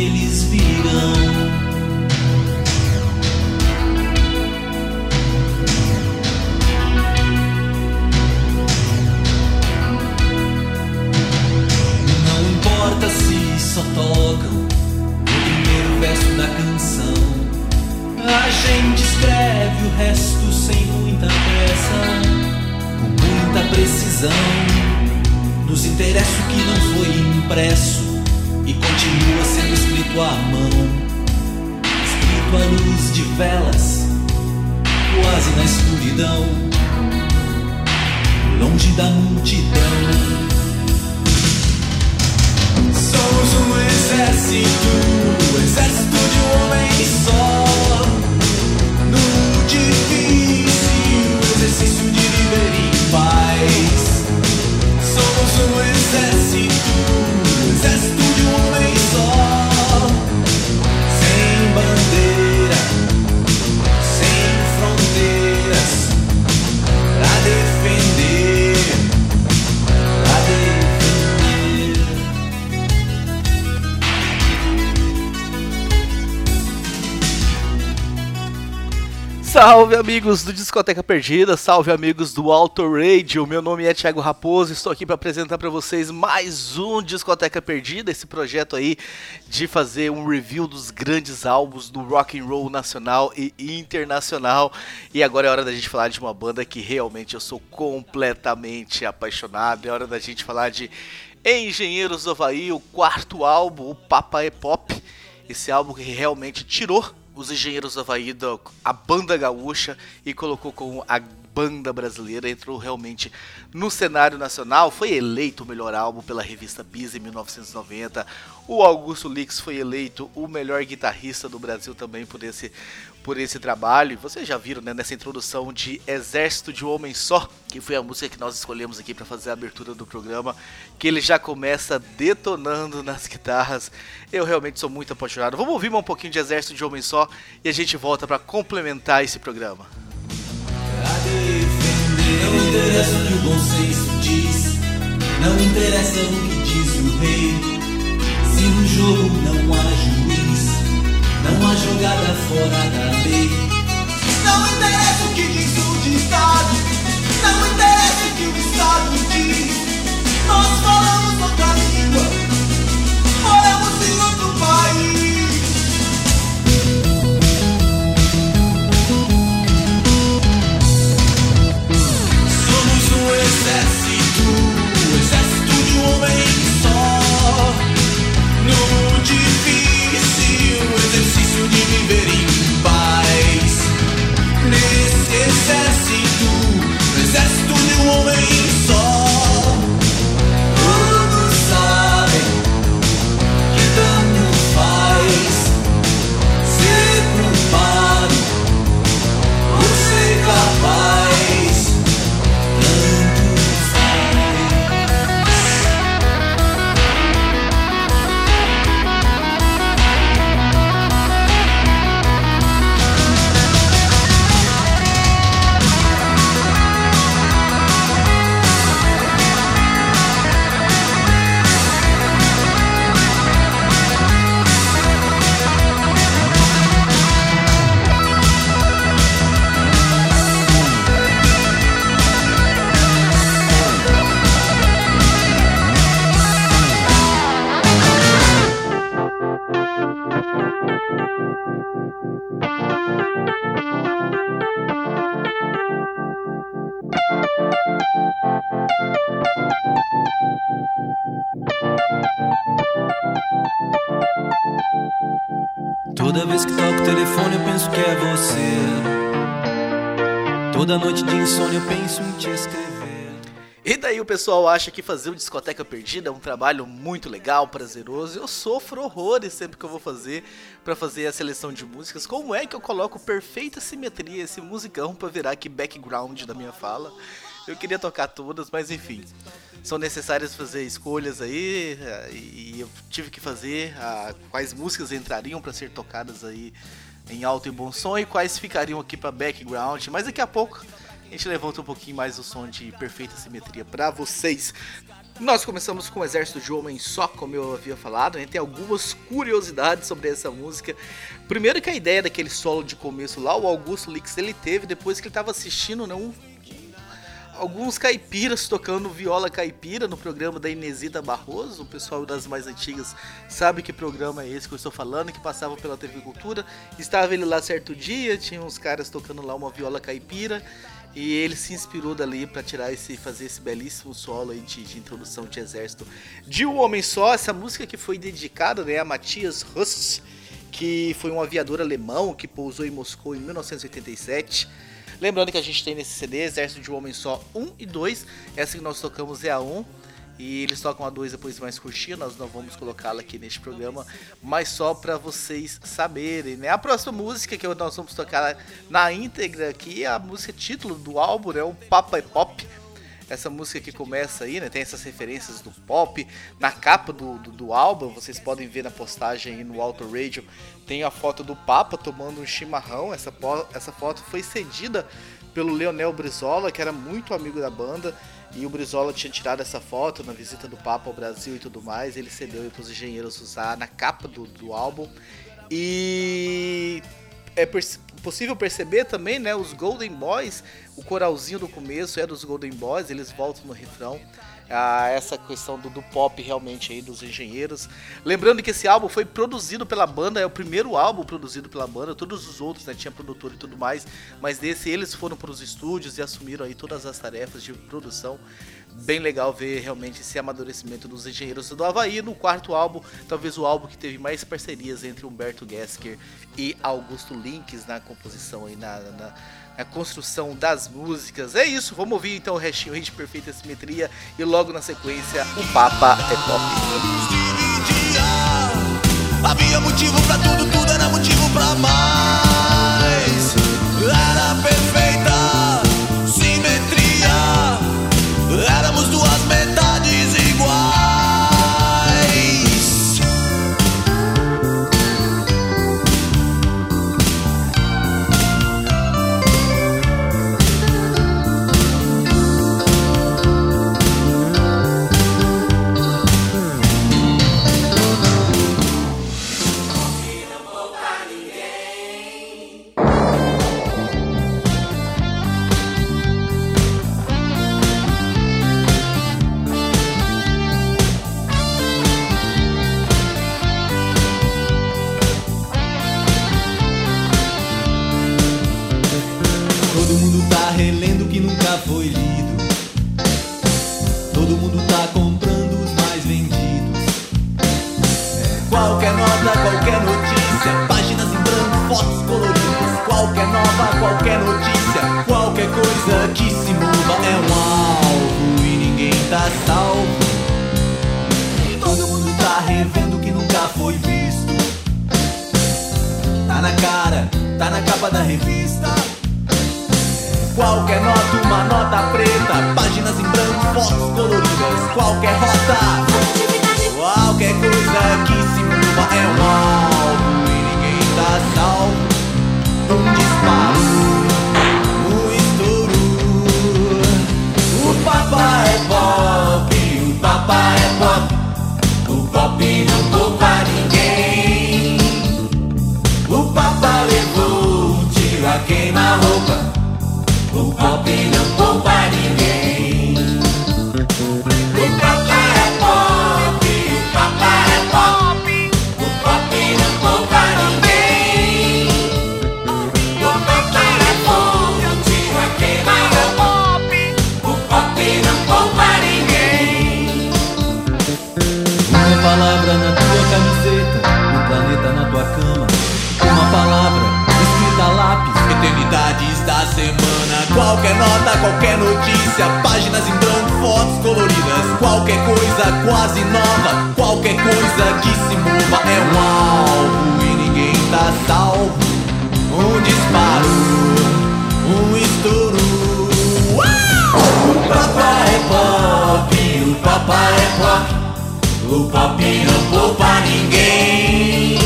eles virão. Salve amigos do Discoteca Perdida, salve amigos do Auto Radio. Meu nome é Thiago Raposo, estou aqui para apresentar para vocês mais um Discoteca Perdida, esse projeto aí de fazer um review dos grandes álbuns do rock and roll nacional e internacional. E agora é hora da gente falar de uma banda que realmente eu sou completamente apaixonado. É hora da gente falar de Engenheiros do Havaí, o quarto álbum, o Papa é Pop. Esse álbum que realmente tirou os Engenheiros do Havaí, a banda gaúcha, e colocou como a banda brasileira, entrou realmente no cenário nacional, foi eleito o melhor álbum pela revista Bis em 1990, o Augusto Lix foi eleito o melhor guitarrista do Brasil também por esse, por esse trabalho, vocês já viram né, nessa introdução de Exército de um Homem Só, que foi a música que nós escolhemos aqui para fazer a abertura do programa, que ele já começa detonando nas guitarras. Eu realmente sou muito apaixonado. Vamos ouvir um pouquinho de Exército de Homem Só e a gente volta para complementar esse programa. Não interessa o que o bom senso diz, não interessa que diz o rei. Se no jogo não há juiz, não há jogada fora da Toda vez que toco o telefone eu penso que é você. Toda noite de insônia eu penso em te escrever. E daí o pessoal acha que fazer o Discoteca Perdida é um trabalho muito legal, prazeroso. Eu sofro horrores sempre que eu vou fazer para fazer a seleção de músicas. Como é que eu coloco perfeita simetria esse musicão para virar aqui background da minha fala? Eu queria tocar todas, mas enfim. São necessárias fazer escolhas aí eh, e eu tive que fazer a, quais músicas entrariam para ser tocadas aí em alto e bom som e quais ficariam aqui para background. Mas daqui a pouco a gente levanta um pouquinho mais o som de perfeita simetria para vocês. Nós começamos com o Exército de Homem Só, como eu havia falado, gente tem algumas curiosidades sobre essa música. Primeiro que a ideia daquele solo de começo lá, o Augusto Lix, ele teve depois que ele estava assistindo né, um alguns caipiras tocando viola caipira no programa da Inesita Barroso. O pessoal das mais antigas sabe que programa é esse que eu estou falando, que passava pela TV Cultura. Estava ele lá certo dia, tinha uns caras tocando lá uma viola caipira. E ele se inspirou dali para tirar esse, fazer esse belíssimo solo aí de, de, introdução de exército de um homem só. Essa música que foi dedicada né, a Matthias Rust, que foi um aviador alemão que pousou em Moscou em 1987. Lembrando que a gente tem nesse CD Exército de um Homem Só 1 e 2. Essa que nós tocamos é a 1. E eles tocam a 2 depois mais curtinha, nós não vamos colocá-la aqui neste programa, mas só para vocês saberem, né? A próxima música que nós vamos tocar na íntegra aqui é a música título do álbum, né? O Papa é Pop. Essa música que começa aí, né? Tem essas referências do pop. Na capa do, do, do álbum, vocês podem ver na postagem aí no Auto Radio, tem a foto do Papa tomando um chimarrão. Essa, essa foto foi cedida pelo Leonel Brizola, que era muito amigo da banda. E o Brizola tinha tirado essa foto na visita do Papa ao Brasil e tudo mais. Ele cedeu para os engenheiros usar na capa do, do álbum. E é possível perceber também, né? Os Golden Boys, o coralzinho do começo é dos Golden Boys, eles voltam no refrão a essa questão do, do, pop realmente aí dos engenheiros. Lembrando que esse álbum foi produzido pela banda, é o primeiro álbum produzido pela banda, todos os outros né, tinha produtor e tudo mais, mas desse eles foram para os estúdios e assumiram aí todas as tarefas de produção. Bem legal ver realmente esse amadurecimento dos engenheiros do Havaí no quarto álbum, talvez o álbum que teve mais parcerias entre Humberto Gesker e Augusto Links na composição aí na, na a construção das músicas. É isso, vamos ouvir então o restinho de perfeita simetria e logo na sequência o Papa é Pop. Havia motivo pra tudo, tudo era motivo pra mais. Qualquer nota, qualquer notícia. O pop não poupa ninguém.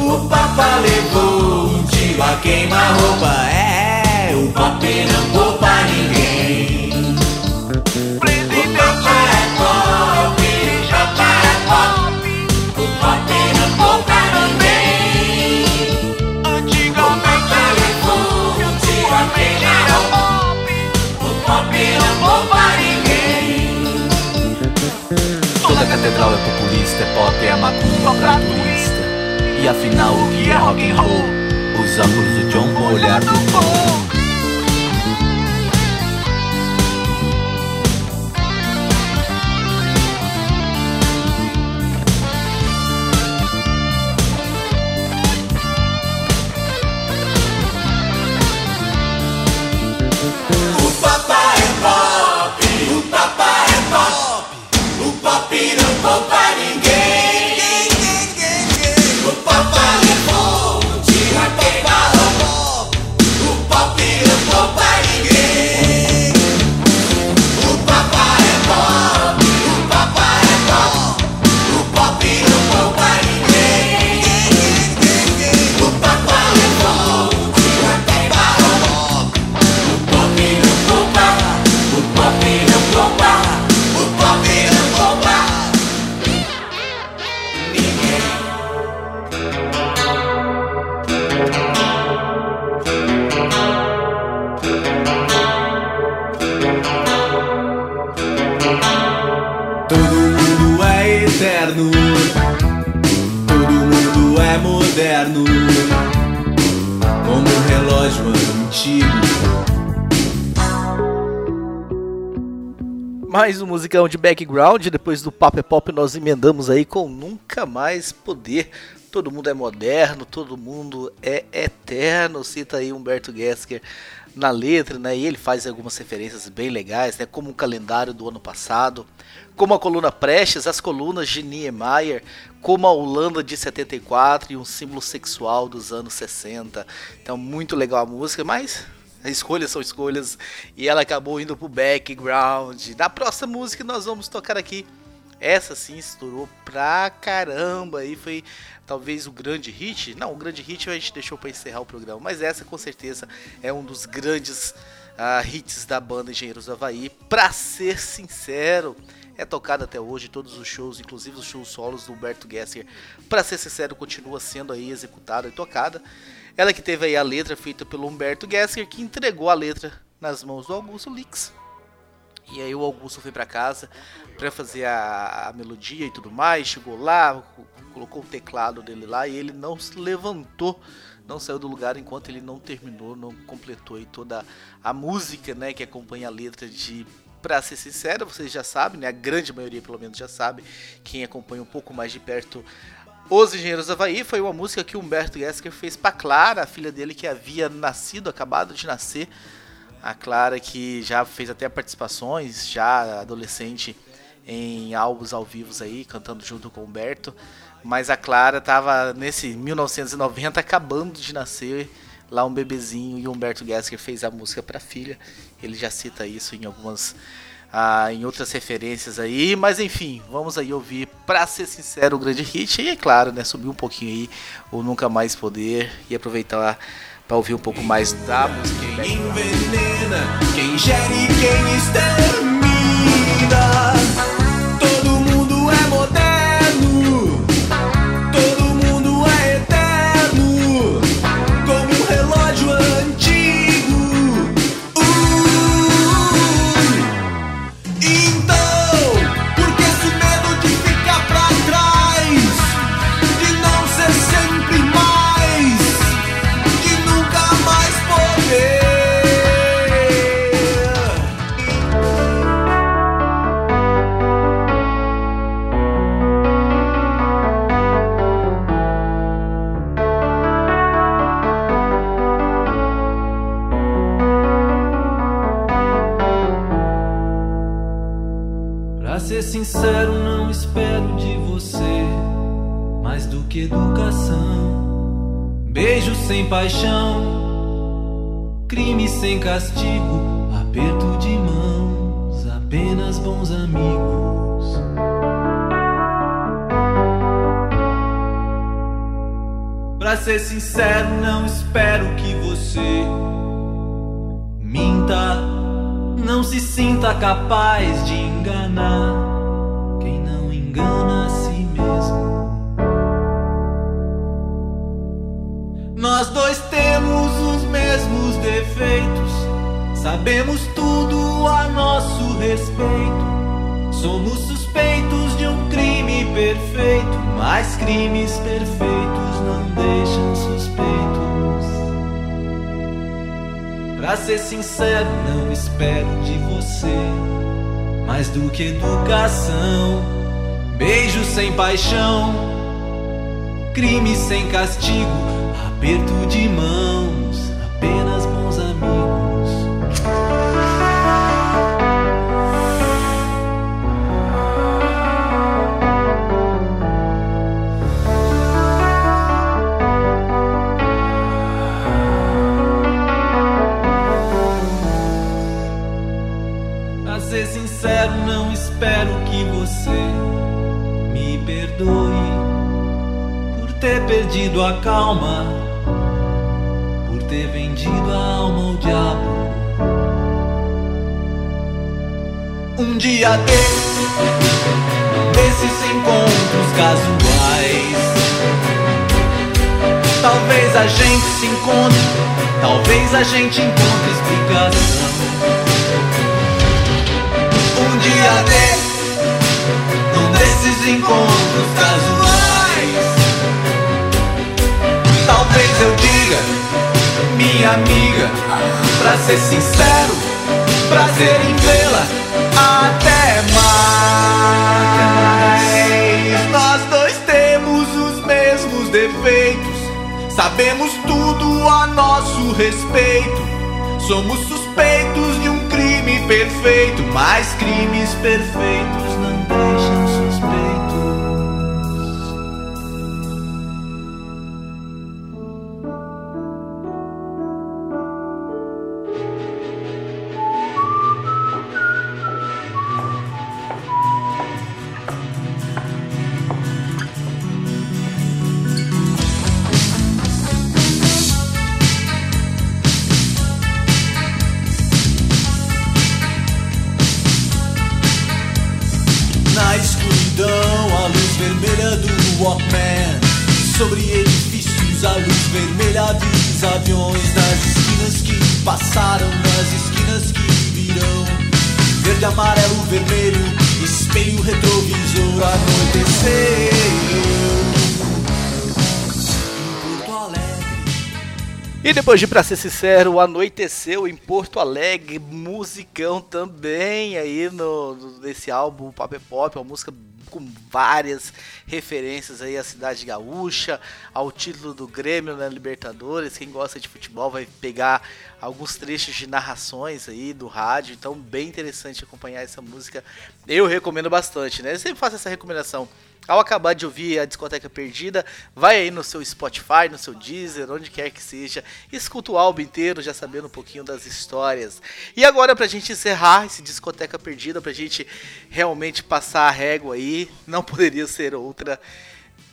O papai levou um tiro a queima-roupa. É, o pop não pop, é macumba pra turista. E afinal, o que é rock and roll? Os óculos do John com olhar do Tom. Mais um musicão de background, depois do Pop é Pop nós emendamos aí com Nunca Mais Poder. Todo mundo é moderno, todo mundo é eterno, cita aí Humberto Gessler na letra, né? E ele faz algumas referências bem legais, né? Como o calendário do ano passado, como a coluna Prestes, as colunas de Niemeyer, como a Holanda de 74 e um símbolo sexual dos anos 60. Então, muito legal a música, mas escolhas são escolhas e ela acabou indo pro background. Na próxima música nós vamos tocar aqui. Essa sim estourou pra caramba e foi talvez o grande hit. Não, o grande hit a gente deixou para encerrar o programa, mas essa com certeza é um dos grandes ah, hits da banda Engenheiros do Havaí. Pra ser sincero, é tocada até hoje, todos os shows, inclusive os shows solos do Humberto Gessler. Pra ser sincero, continua sendo aí executada e tocada. Ela que teve aí a letra feita pelo Humberto Gessler, que entregou a letra nas mãos do Augusto Lix. E aí o Augusto foi para casa para fazer a, a, melodia e tudo mais, chegou lá, colocou o teclado dele lá e ele não se levantou, não saiu do lugar enquanto ele não terminou, não completou aí toda a música, né, que acompanha a letra de Pra ser sincero, vocês já sabem, né? A grande maioria pelo menos já sabe, quem acompanha um pouco mais de perto os Engenheiros do Havaí foi uma música que Humberto Gessler fez para Clara, a filha dele que havia nascido, acabado de nascer. A Clara que já fez até participações, já adolescente, em álbuns ao vivo aí, cantando junto com o Humberto. Mas a Clara estava nesse 1990 acabando de nascer, lá um bebezinho, e o Humberto Gessler fez a música para a filha. Ele já cita isso em algumas ah, em outras referências aí, mas enfim, vamos aí ouvir, pra ser sincero, o grande hit, e é claro, né, subir um pouquinho aí, o Nunca Mais Poder, e aproveitar para ouvir um pouco mais da música. Quem envenena, quem gera e quem extermina, se sinta capaz de enganar quem não engana a si mesmo. Nós dois temos os mesmos defeitos, sabemos tudo a nosso respeito. Somos suspeitos de um crime perfeito, mas crimes perfeitos não deixam suspeitos. Pra ser sincero, não espero de você mais do que educação, beijo sem paixão, crime sem castigo, aperto de mãos, Um dia desses, desses encontros casuais, talvez a gente se encontre, talvez a gente encontre explicação. Um dia desses, num desses encontros casuais, talvez eu diga, minha amiga, pra ser sincero, prazer em vê-la, sabemos tudo a nosso respeito. Somos suspeitos de um crime perfeito, mas crimes perfeitos não deixam Walkman. Sobre edifícios, a luz vermelha avisa aviões nas esquinas que passaram, nas esquinas que virão. Verde, amarelo, vermelho, espelho, retrovisor, anoiteceu. E depois de Pra Ser Sincero, anoiteceu em Porto Alegre, musicão também aí no, nesse álbum Pop Pop, uma música com várias referências aí à cidade gaúcha, ao título do Grêmio na Libertadores. Quem gosta de futebol vai pegar alguns trechos de narrações aí do rádio, então bem interessante acompanhar essa música. Eu recomendo bastante, né? Eu sempre faço essa recomendação. Ao acabar de ouvir a discoteca perdida, vai aí no seu Spotify, no seu Deezer, onde quer que seja, escuta o álbum inteiro, já sabendo um pouquinho das histórias. E agora, pra gente encerrar esse discoteca perdida, pra gente realmente passar a régua aí, não poderia ser outra.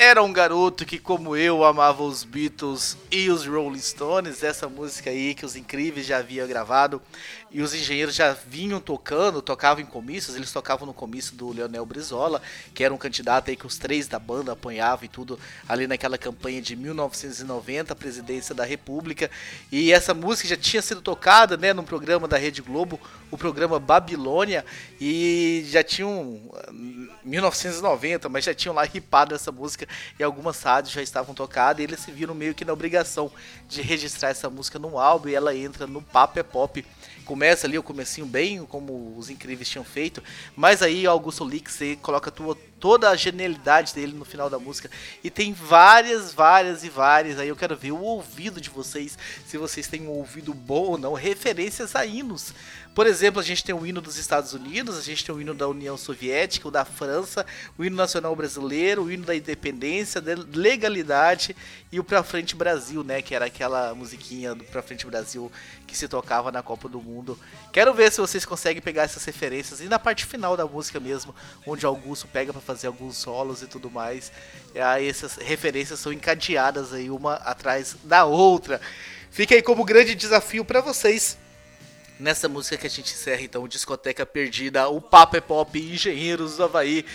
Era um garoto que, como eu, amava os Beatles e os Rolling Stones, essa música aí que os incríveis já haviam gravado e os engenheiros já vinham tocando, tocavam em comícios, eles tocavam no comício do Leonel Brizola, que era um candidato aí que os três da banda apoiavam e tudo ali naquela campanha de 1990, a presidência da República. E essa música já tinha sido tocada, né, num programa da Rede Globo, o programa Babilônia, e já tinham 1990, mas já tinham lá ripado essa música e algumas rádios já estavam tocadas e eles se viram meio que na obrigação de registrar essa música num álbum e ela entra no Papo é Pop. Começa ali o comecinho bem como os incríveis tinham feito, mas aí Augusto Lix coloca tudo, toda a genialidade dele no final da música. E tem várias, várias e várias. Aí eu quero ver o ouvido de vocês, se vocês têm um ouvido bom ou não, referências a hinos. Por exemplo, a gente tem o hino dos Estados Unidos, a gente tem o hino da União Soviética, o da França, o hino nacional brasileiro, o hino da independência, da legalidade e o Pra Frente Brasil, né? Que era aquela musiquinha do Pra Frente Brasil que se tocava na Copa do Mundo. Quero ver se vocês conseguem pegar essas referências e na parte final da música mesmo, onde Augusto pega para fazer alguns solos e tudo mais. E aí essas referências são encadeadas aí uma atrás da outra. Fica aí como grande desafio para vocês Nessa música que a gente encerra então Discoteca Perdida, o Papo é Pop Engenheiros do Havaí.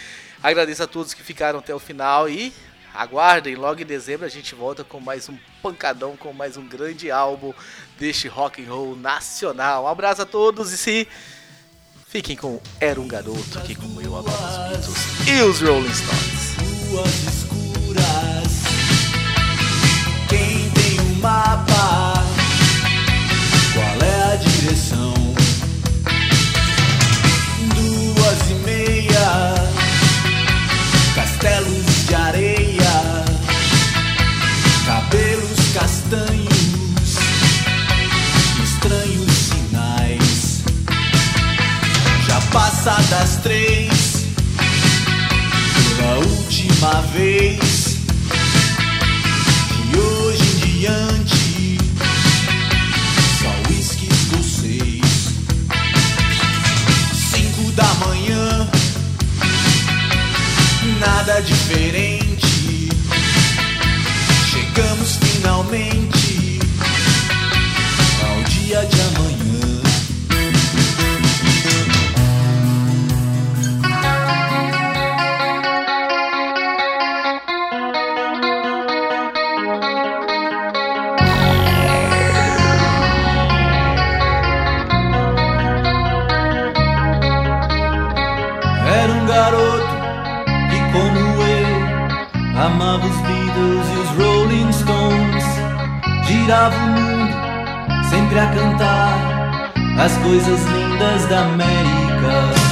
Agradeço a todos que ficaram até o final e aguardem, logo em dezembro a gente volta com mais um pancadão, com mais um grande álbum deste rock and roll nacional. Um abraço a todos e se fiquem com Era um Garoto que como eu amava os Beatles e os Rolling Stones. Ruas escuras, quem tem um mapa? Passadas três, pela última vez, de hoje em diante. Só uísque escocês Cinco da manhã. Nada diferente. Chegamos finalmente como eu, amava os Beatles e os Rolling Stones. Girava o mundo, sempre a cantar as coisas lindas da América.